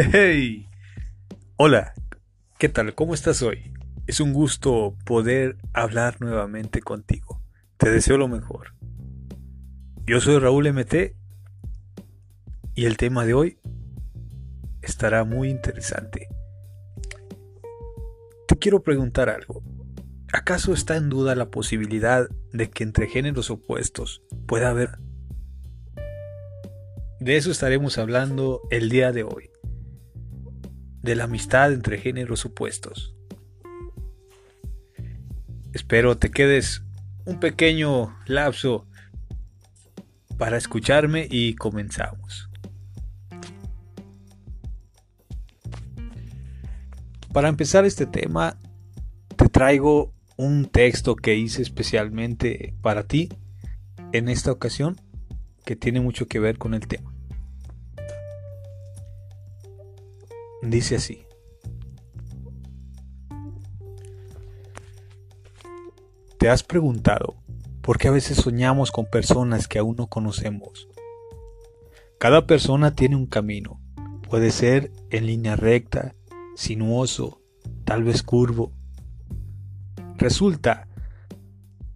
Hey, hola, ¿qué tal? ¿Cómo estás hoy? Es un gusto poder hablar nuevamente contigo. Te deseo lo mejor. Yo soy Raúl MT y el tema de hoy estará muy interesante. Te quiero preguntar algo. ¿Acaso está en duda la posibilidad de que entre géneros opuestos pueda haber? De eso estaremos hablando el día de hoy de la amistad entre géneros opuestos. Espero te quedes un pequeño lapso para escucharme y comenzamos. Para empezar este tema, te traigo un texto que hice especialmente para ti en esta ocasión que tiene mucho que ver con el tema. Dice así. ¿Te has preguntado por qué a veces soñamos con personas que aún no conocemos? Cada persona tiene un camino. Puede ser en línea recta, sinuoso, tal vez curvo. Resulta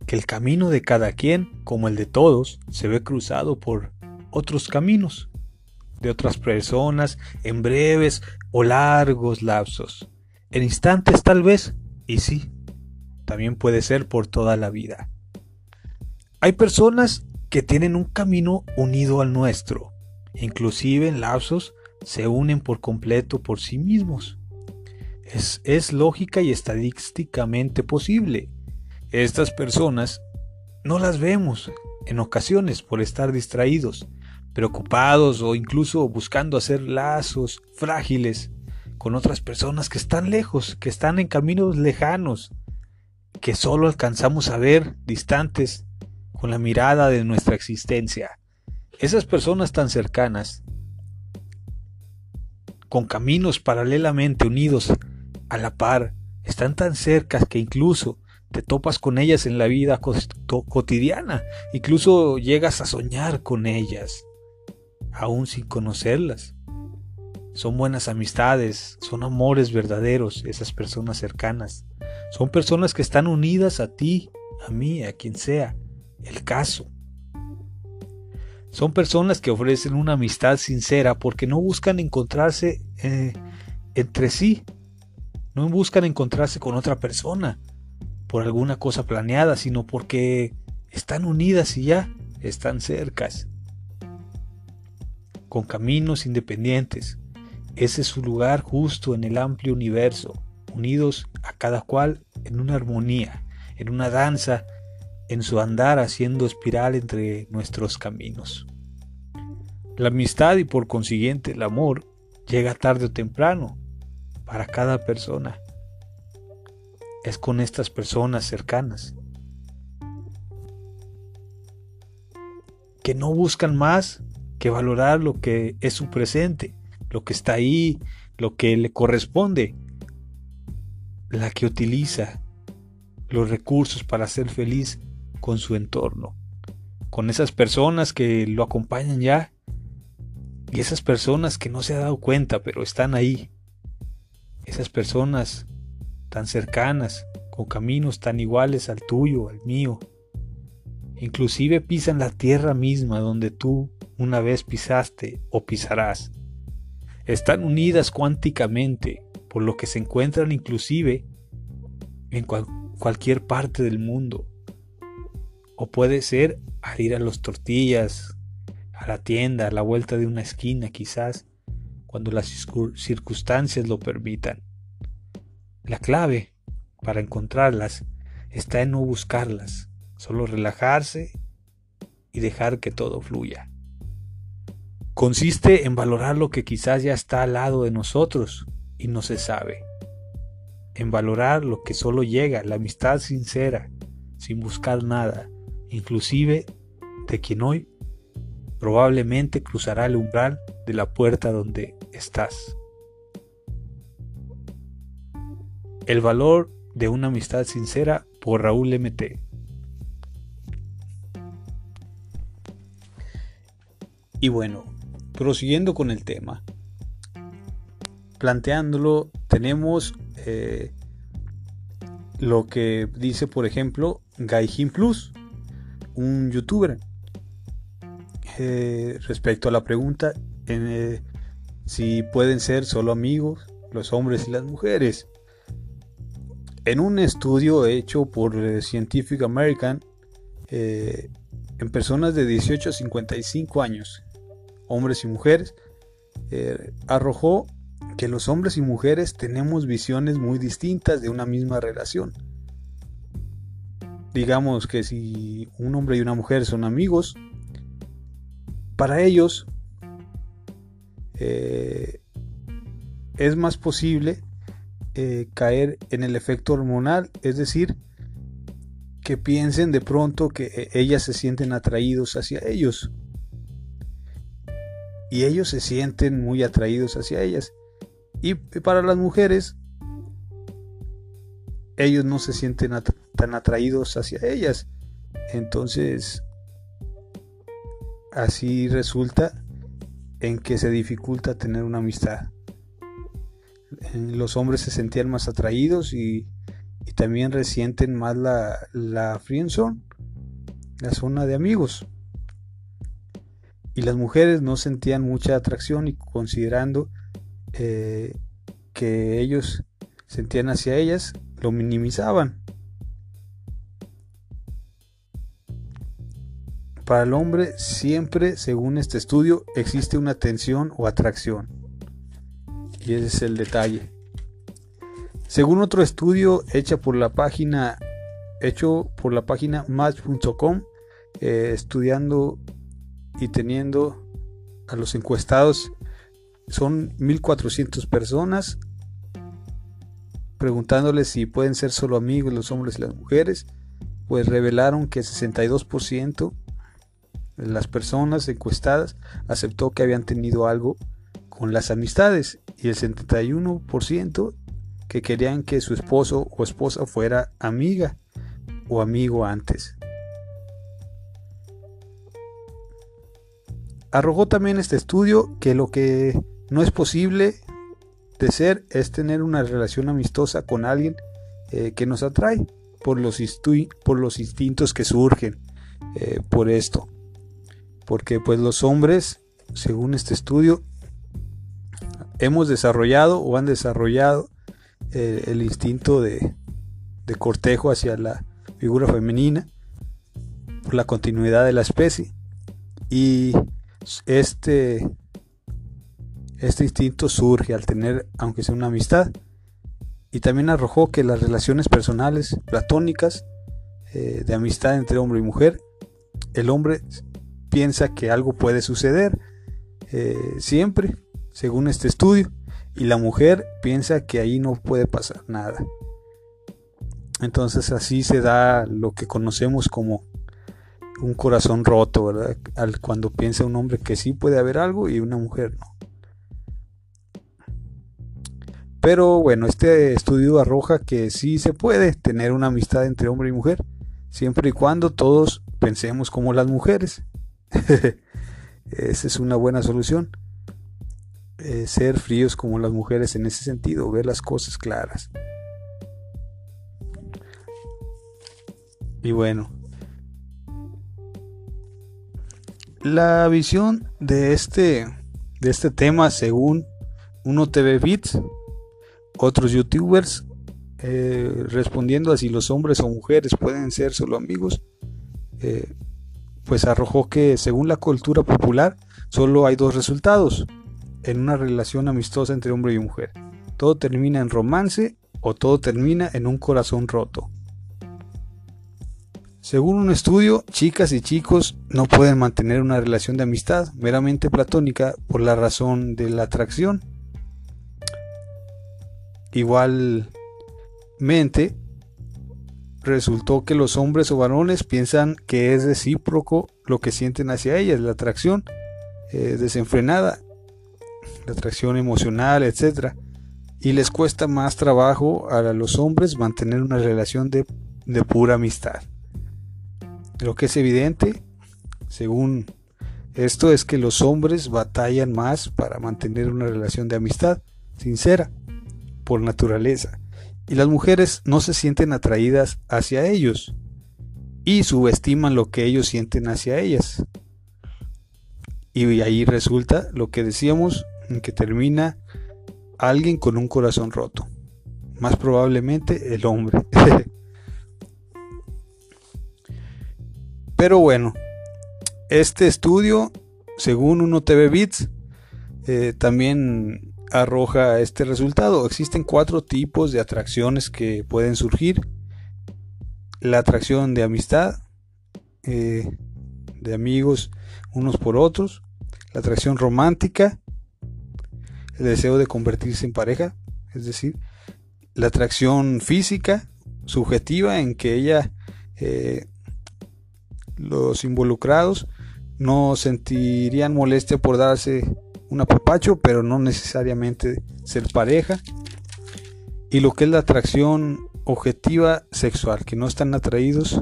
que el camino de cada quien, como el de todos, se ve cruzado por otros caminos de otras personas en breves o largos lapsos, en instantes tal vez, y sí, también puede ser por toda la vida. Hay personas que tienen un camino unido al nuestro, inclusive en lapsos se unen por completo por sí mismos. Es, es lógica y estadísticamente posible. Estas personas no las vemos en ocasiones por estar distraídos, preocupados o incluso buscando hacer lazos frágiles con otras personas que están lejos, que están en caminos lejanos, que solo alcanzamos a ver distantes con la mirada de nuestra existencia. Esas personas tan cercanas, con caminos paralelamente unidos a la par, están tan cerca que incluso te topas con ellas en la vida cotidiana, incluso llegas a soñar con ellas aún sin conocerlas. Son buenas amistades, son amores verdaderos esas personas cercanas. Son personas que están unidas a ti, a mí, a quien sea, el caso. Son personas que ofrecen una amistad sincera porque no buscan encontrarse eh, entre sí, no buscan encontrarse con otra persona por alguna cosa planeada, sino porque están unidas y ya están cercas con caminos independientes. Ese es su lugar justo en el amplio universo, unidos a cada cual en una armonía, en una danza, en su andar haciendo espiral entre nuestros caminos. La amistad y por consiguiente el amor llega tarde o temprano para cada persona. Es con estas personas cercanas que no buscan más que valorar lo que es su presente, lo que está ahí, lo que le corresponde, la que utiliza los recursos para ser feliz con su entorno, con esas personas que lo acompañan ya y esas personas que no se ha dado cuenta pero están ahí, esas personas tan cercanas, con caminos tan iguales al tuyo, al mío, inclusive pisan la tierra misma donde tú una vez pisaste o pisarás. Están unidas cuánticamente, por lo que se encuentran inclusive en cualquier parte del mundo. O puede ser al ir a los tortillas, a la tienda, a la vuelta de una esquina quizás, cuando las circunstancias lo permitan. La clave para encontrarlas está en no buscarlas, solo relajarse y dejar que todo fluya consiste en valorar lo que quizás ya está al lado de nosotros y no se sabe. En valorar lo que solo llega, la amistad sincera, sin buscar nada, inclusive de quien hoy probablemente cruzará el umbral de la puerta donde estás. El valor de una amistad sincera por Raúl MT. Y bueno, prosiguiendo con el tema, planteándolo, tenemos eh, lo que dice, por ejemplo, Gaijin Plus, un youtuber, eh, respecto a la pregunta eh, si pueden ser solo amigos los hombres y las mujeres. En un estudio hecho por Scientific American, en personas de 18 a 55 años, hombres y mujeres, arrojó que los hombres y mujeres tenemos visiones muy distintas de una misma relación. Digamos que si un hombre y una mujer son amigos, para ellos eh, es más posible eh, caer en el efecto hormonal, es decir, que piensen de pronto que eh, ellas se sienten atraídos hacia ellos. Y ellos se sienten muy atraídos hacia ellas. Y para las mujeres, ellos no se sienten tan atraídos hacia ellas. Entonces, así resulta en que se dificulta tener una amistad. Los hombres se sentían más atraídos y, también resienten más la, la friendzone, la zona de amigos. Y las mujeres no sentían mucha atracción y considerando eh, que ellos sentían hacia ellas, lo minimizaban. Para el hombre siempre, según este estudio, existe una tensión o atracción. Y ese es el detalle. Según otro estudio hecho por la página hecho por la página match.com, eh, estudiando y teniendo a los encuestados son 1400 personas preguntándoles si pueden ser solo amigos los hombres y las mujeres, pues revelaron que 62% de las personas encuestadas aceptó que habían tenido algo con las amistades y el 71% que querían que su esposo o esposa fuera amiga o amigo antes. Arrojó también este estudio que lo que no es posible de ser es tener una relación amistosa con alguien eh, que nos atrae por los, por los instintos que surgen eh, por esto. Porque pues los hombres, según este estudio, hemos desarrollado o han desarrollado eh, el instinto de, de cortejo hacia la figura femenina por la continuidad de la especie. Y este este instinto surge al tener, aunque sea una amistad, y también arrojó que las relaciones personales platónicas eh, de amistad entre hombre y mujer, el hombre piensa que algo puede suceder eh, siempre, según este estudio, y la mujer piensa que ahí no puede pasar nada. Entonces así se da lo que conocemos como un corazón roto, ¿verdad? Cuando piensa un hombre que sí puede haber algo y una mujer no. Pero bueno, este estudio arroja que sí se puede tener una amistad entre hombre y mujer, siempre y cuando todos pensemos como las mujeres. Esa es una buena solución. Eh, ser fríos como las mujeres en ese sentido, ver las cosas claras. Y bueno, la visión de este, de este tema según uno TV Bits otros youtubers eh, respondiendo a si los hombres o mujeres pueden ser solo amigos, eh, pues arrojó que según la cultura popular solo hay dos resultados en una relación amistosa entre hombre y mujer. Todo termina en romance o todo termina en un corazón roto. Según un estudio, chicas y chicos no pueden mantener una relación de amistad meramente platónica por la razón de la atracción Igualmente, resultó que los hombres o varones piensan que es recíproco lo que sienten hacia ellas, la atracción eh, desenfrenada, la atracción emocional, etc. Y les cuesta más trabajo a los hombres mantener una relación de, de pura amistad. Lo que es evidente, según esto, es que los hombres batallan más para mantener una relación de amistad sincera, por naturaleza. Y las mujeres no se sienten atraídas hacia ellos y subestiman lo que ellos sienten hacia ellas. Y ahí resulta lo que decíamos, en que termina alguien con un corazón roto. Más probablemente el hombre. Pero bueno, este estudio, según uno TV Bits, eh, también arroja este resultado. Existen cuatro tipos de atracciones que pueden surgir. La atracción de amistad, eh, de amigos unos por otros. La atracción romántica, el deseo de convertirse en pareja, es decir, la atracción física, subjetiva, en que ella eh, los involucrados no sentirían molestia por darse un apapacho, pero no necesariamente ser pareja. Y lo que es la atracción objetiva sexual, que no están atraídos,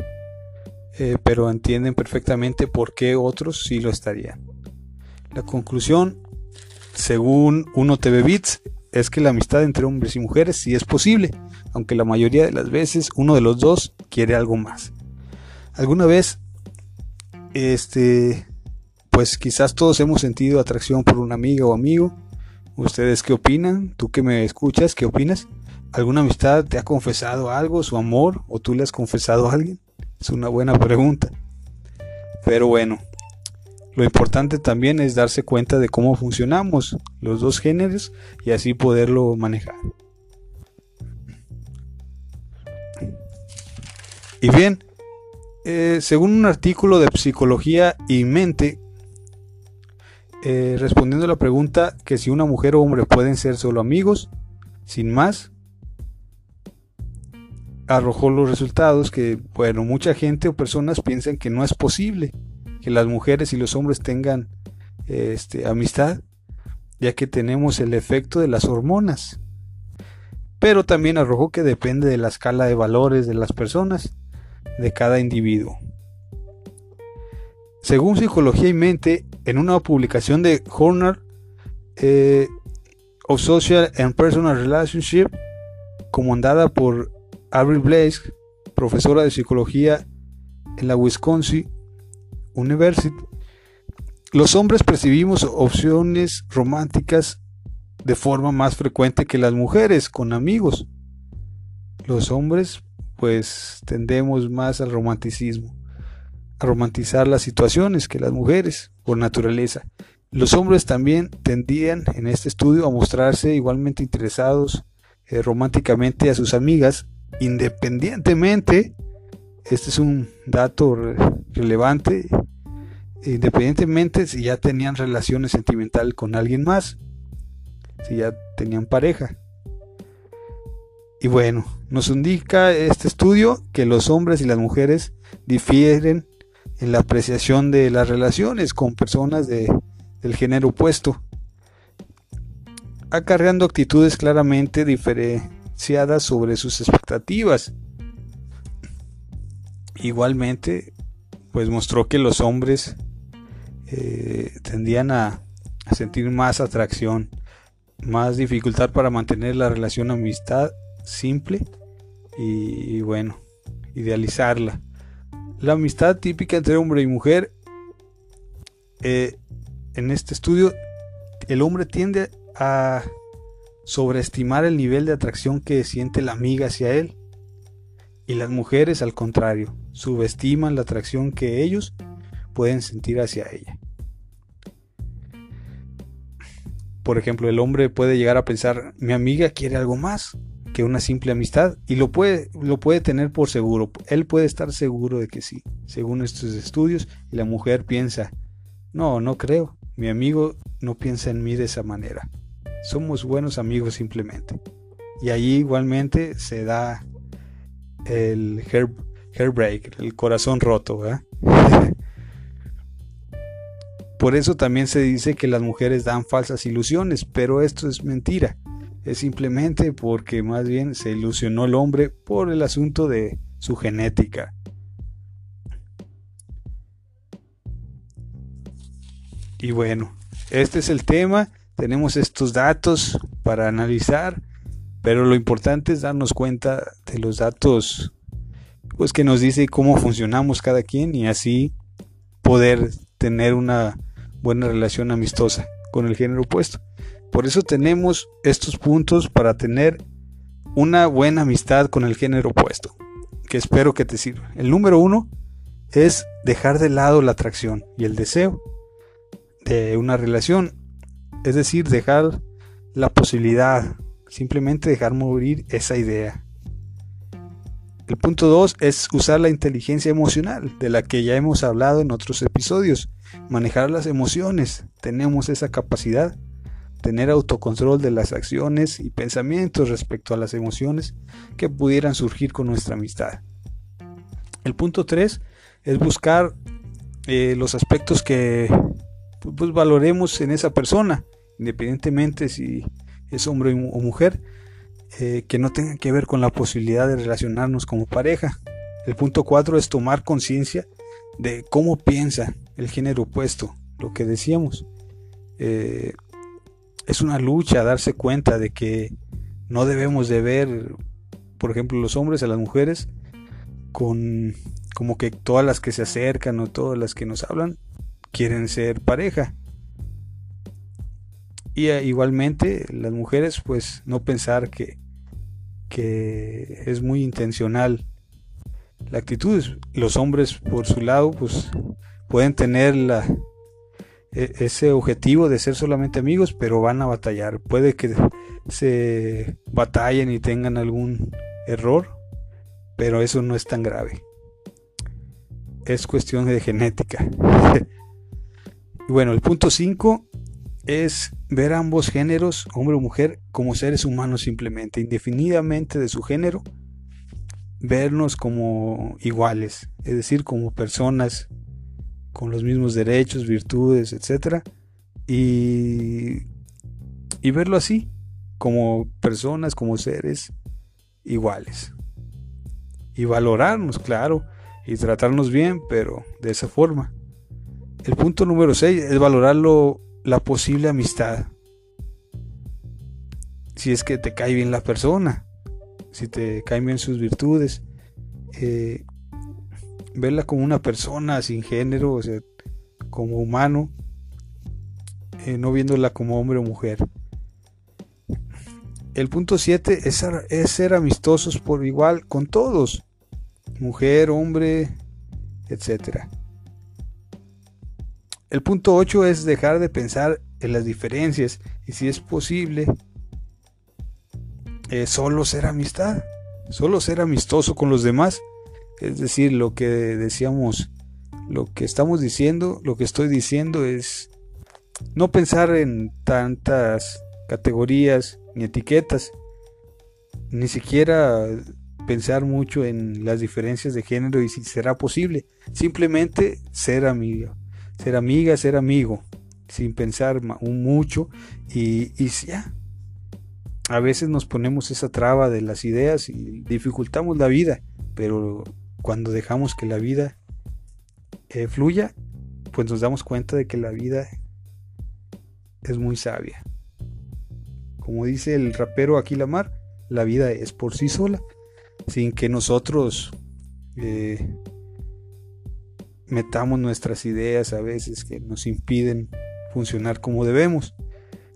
eh, pero entienden perfectamente por qué otros sí lo estarían. La conclusión, según uno TV Bits, es que la amistad entre hombres y mujeres sí es posible, aunque la mayoría de las veces uno de los dos quiere algo más. ¿Alguna vez este, pues quizás todos hemos sentido atracción por una amiga o amigo. ¿Ustedes qué opinan? ¿Tú que me escuchas, qué opinas? ¿Alguna amistad te ha confesado algo, su amor, o tú le has confesado a alguien? Es una buena pregunta. Pero bueno, lo importante también es darse cuenta de cómo funcionamos los dos géneros y así poderlo manejar. Y bien, eh, según un artículo de Psicología y Mente, eh, respondiendo a la pregunta que si una mujer o hombre pueden ser solo amigos, sin más, arrojó los resultados que, bueno, mucha gente o personas piensan que no es posible que las mujeres y los hombres tengan este, amistad, ya que tenemos el efecto de las hormonas. Pero también arrojó que depende de la escala de valores de las personas de cada individuo. Según Psicología y Mente, en una publicación de Journal eh, of Social and Personal Relationship, comandada por Avril Blaze, profesora de psicología en la Wisconsin University, los hombres percibimos opciones románticas de forma más frecuente que las mujeres con amigos. Los hombres pues tendemos más al romanticismo, a romantizar las situaciones que las mujeres, por naturaleza. Los hombres también tendían en este estudio a mostrarse igualmente interesados eh, románticamente a sus amigas, independientemente, este es un dato relevante, independientemente si ya tenían relaciones sentimentales con alguien más, si ya tenían pareja. Y bueno, nos indica este estudio que los hombres y las mujeres difieren en la apreciación de las relaciones con personas de, del género opuesto, acarreando actitudes claramente diferenciadas sobre sus expectativas. Igualmente, pues mostró que los hombres eh, tendían a, a sentir más atracción, más dificultad para mantener la relación amistad simple y, bueno, idealizarla. La amistad típica entre hombre y mujer, eh, en este estudio, el hombre tiende a sobreestimar el nivel de atracción que siente la amiga hacia él. Y las mujeres, al contrario, subestiman la atracción que ellos pueden sentir hacia ella. Por ejemplo, el hombre puede llegar a pensar, mi amiga quiere algo más, que una simple amistad y lo puede, lo puede tener por seguro. Él puede estar seguro de que sí, según estos estudios, y la mujer piensa, no, no creo, mi amigo no piensa en mí de esa manera. Somos buenos amigos simplemente. Y allí igualmente se da el hair, break, el corazón roto. Por eso también se dice que las mujeres dan falsas ilusiones, pero esto es mentira es simplemente porque más bien se ilusionó el hombre por el asunto de su genética. Y bueno, este es el tema. tenemos estos datos para analizar, pero lo importante es darnos cuenta de los datos pues que nos dice cómo funcionamos cada quien y así poder tener una buena relación amistosa con el género opuesto. Por eso tenemos estos puntos para tener una buena amistad con el género opuesto, que espero que te sirva. El número uno es dejar de lado la atracción y el deseo de una relación, es decir, dejar la posibilidad, simplemente dejar morir esa idea. El punto 2 es usar la inteligencia emocional, de la que ya hemos hablado en otros episodios. Manejar las emociones. Tenemos esa capacidad. Tener autocontrol de las acciones y pensamientos respecto a las emociones que pudieran surgir con nuestra amistad. El punto 3 es buscar eh, los aspectos que pues, valoremos en esa persona, independientemente si es hombre o mujer eh, que no tengan que ver con la posibilidad de relacionarnos como pareja. El punto 4 es tomar conciencia de cómo piensa el género opuesto, lo que decíamos. Eh, es una lucha darse cuenta de que no debemos de ver, por ejemplo, los hombres a las mujeres con como que todas las que se acercan o todas las que nos hablan quieren ser pareja. Y eh, igualmente las mujeres pues no pensar que, que es muy intencional la actitud. Los hombres por su lado pues pueden tener la, ese objetivo de ser solamente amigos, pero van a batallar. Puede que se batallen y tengan algún error, pero eso no es tan grave. Es cuestión de genética. bueno, el punto 5 es ver ambos géneros, hombre o mujer, como seres humanos simplemente, indefinidamente de su género, vernos como iguales, es decir, como personas con los mismos derechos, virtudes, etc. Y, y verlo así, como personas, como seres iguales. Y valorarnos, claro, y tratarnos bien, pero de esa forma. El punto número 6 es valorarlo la posible amistad. Si es que te cae bien la persona, si te caen bien sus virtudes, eh, verla como una persona sin género, o sea, como humano, eh, no viéndola como hombre o mujer. El punto 7 es, ser amistosos por igual con todos, mujer, hombre, etcétera. El punto 8 es dejar de pensar en las diferencias y si es posible, eh, solo ser amistad, solo ser amistoso con los demás. Es decir, lo que decíamos, lo que estamos diciendo, lo que estoy diciendo es no pensar en tantas categorías ni etiquetas, ni siquiera pensar mucho en las diferencias de género y si será posible, simplemente ser amigo, ser amiga, ser amigo, sin pensar mucho y, y ya. A veces nos ponemos esa traba de las ideas y dificultamos la vida, pero cuando dejamos que la vida eh, fluya, pues nos damos cuenta de que la vida es muy sabia. Como dice el rapero Aquilamar, la vida es por sí sola, sin que nosotros eh, metamos nuestras ideas a veces que nos impiden funcionar como debemos.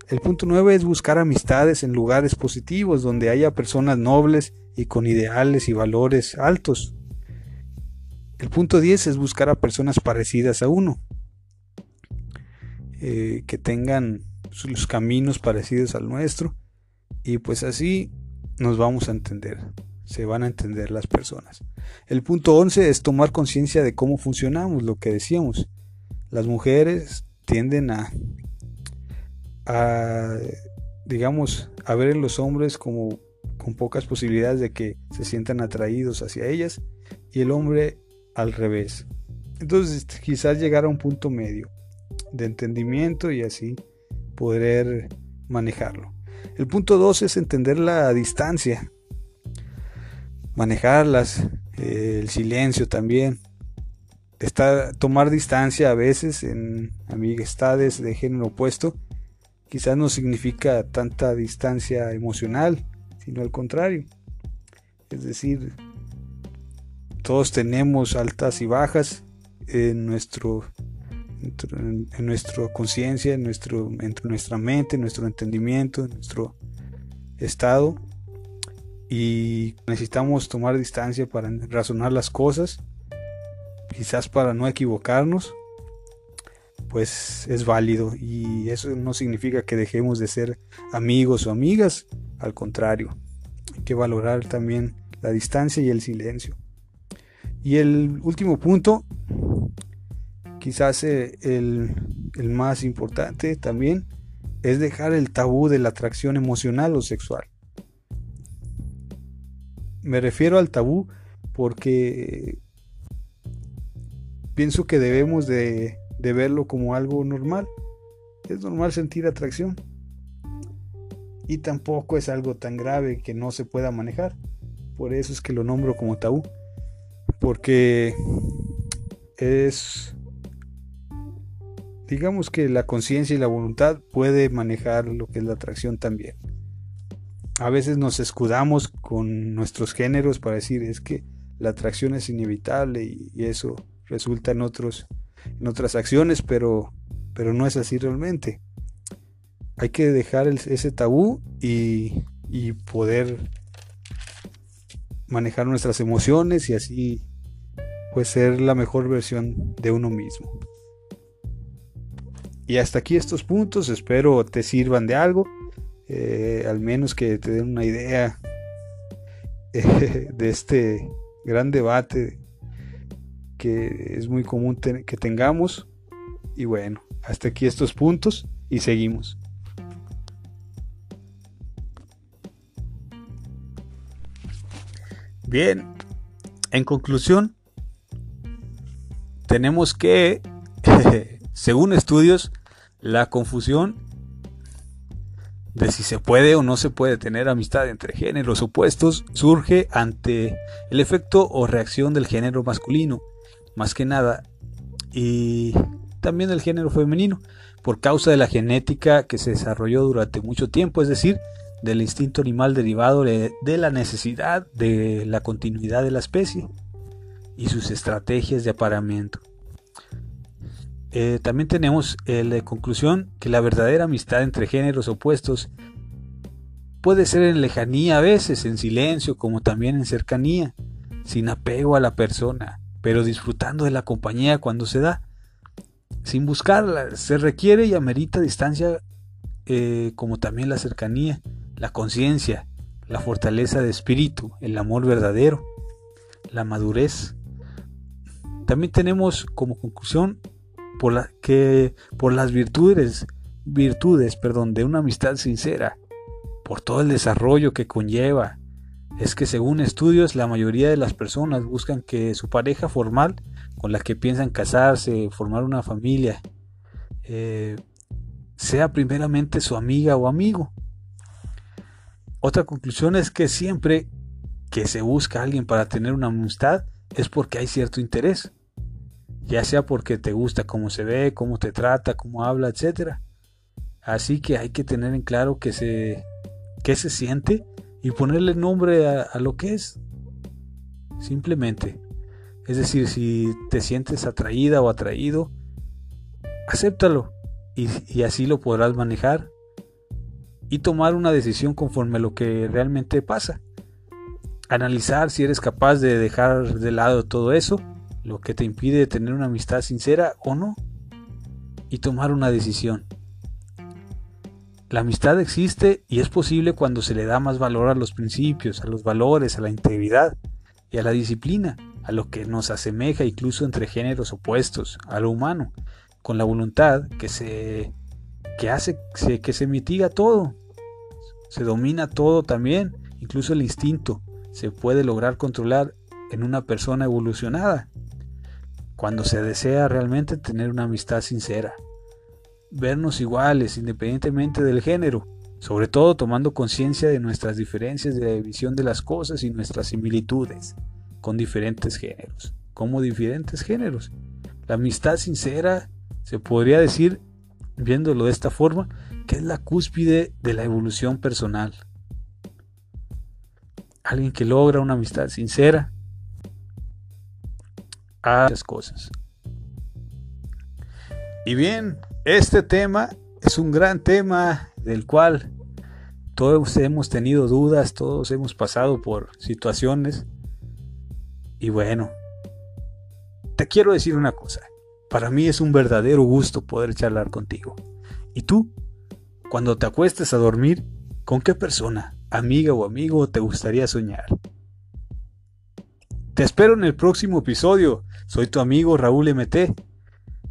El punto 9 es buscar amistades en lugares positivos donde haya personas nobles y con ideales y valores altos. El punto 10 es buscar a personas parecidas a uno, eh, que tengan sus caminos parecidos al nuestro y pues así nos vamos a entender se van a entender las personas. El punto 11 es tomar conciencia de cómo funcionamos, lo que decíamos. Las mujeres tienden a, a, digamos, a ver en los hombres como con pocas posibilidades de que se sientan atraídos hacia ellas y el hombre al revés. Entonces quizás llegar a un punto medio de entendimiento y así poder manejarlo. El punto 12 es entender la distancia manejarlas, eh, el silencio también. Está, tomar distancia a veces en amistades de género opuesto quizás no significa tanta distancia emocional, sino al contrario. Es decir, todos tenemos altas y bajas en nuestro en, nuestra conciencia, en, nuestro, en nuestra mente, en nuestro entendimiento, en nuestro estado. Y necesitamos tomar distancia para razonar las cosas, quizás para no equivocarnos, pues es válido. Y eso no significa que dejemos de ser amigos o amigas, al contrario, hay que valorar también la distancia y el silencio. Y el último punto quizás eh, el, más importante también es dejar el tabú de la atracción emocional o sexual. Me refiero al tabú porque pienso que debemos de, de, verlo como algo normal. Es normal sentir atracción. Y tampoco es algo tan grave que no se pueda manejar. Por eso es que lo nombro como tabú. Porque es digamos que la conciencia y la voluntad puede manejar lo que es la atracción también. A veces nos escudamos con nuestros géneros para decir es que la atracción es inevitable y, eso resulta en otros en otras acciones, pero pero no es así realmente. Hay que dejar ese tabú y, y poder manejar nuestras emociones y así pues ser la mejor versión de uno mismo. Y hasta aquí estos puntos, espero te sirvan de algo, eh, al menos que te den una idea de este gran debate que es muy común que tengamos. Y bueno, hasta aquí estos puntos y seguimos. Bien, en conclusión, tenemos que Según estudios, la confusión de si se puede o no se puede tener amistad entre géneros opuestos surge ante el efecto o reacción del género masculino, más que nada, y también del género femenino, por causa de la genética que se desarrolló durante mucho tiempo, es decir, del instinto animal derivado de, la necesidad de la continuidad de la especie y sus estrategias de apareamiento. Eh, también tenemos eh, la conclusión que la verdadera amistad entre géneros opuestos puede ser en lejanía a veces, en silencio, como también en cercanía, sin apego a la persona, pero disfrutando de la compañía cuando se da, sin buscarla. Se requiere y amerita distancia eh, como también la cercanía, la conciencia, la fortaleza de espíritu, el amor verdadero, la madurez. También tenemos como conclusión por, la, que, por las virtudes, virtudes perdón, de una amistad sincera, por todo el desarrollo que conlleva. Es que según estudios la mayoría de las personas buscan que su pareja formal con la que piensan casarse, formar una familia, eh, sea primeramente su amiga o amigo. Otra conclusión es que siempre que se busca a alguien para tener una amistad es porque hay cierto interés ya sea porque te gusta cómo se ve, cómo te trata, cómo habla, etc. Así que hay que tener en claro que se, se siente y ponerle nombre a, lo que es. Simplemente. Es decir, si te sientes atraída o atraído, acéptalo y así lo podrás manejar y tomar una decisión conforme a lo que realmente pasa. Analizar si eres capaz de dejar de lado todo eso lo que te impide tener una amistad sincera o no, y tomar una decisión. La amistad existe y es posible cuando se le da más valor a los principios, a los valores, a la integridad y a la disciplina, a lo que nos asemeja incluso entre géneros opuestos, a lo humano, con la voluntad que se que hace que se mitiga todo. Se domina todo también, incluso el instinto se puede lograr controlar en una persona evolucionada cuando se desea realmente tener una amistad sincera. Vernos iguales independientemente del género, sobre todo tomando conciencia de nuestras diferencias de visión de las cosas y nuestras similitudes con diferentes géneros, como diferentes géneros. La amistad sincera se podría decir, viéndolo de esta forma, que es la cúspide de la evolución personal. Alguien que logra una amistad sincera a muchas cosas. Y bien, este tema es un gran tema del cual todos hemos tenido dudas, todos hemos pasado por situaciones. Y bueno, te quiero decir una cosa. Para mí es un verdadero gusto poder charlar contigo. ¿Y tú? Cuando te acuestes a dormir, ¿con qué persona, amiga o amigo te gustaría soñar? Te espero en el próximo episodio. Soy tu amigo Raúl MT.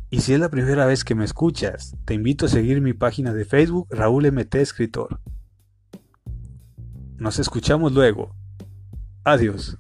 Y si es la primera vez que me escuchas, te invito a seguir mi página de Facebook Raúl MT Escritor. Nos escuchamos luego. Adiós.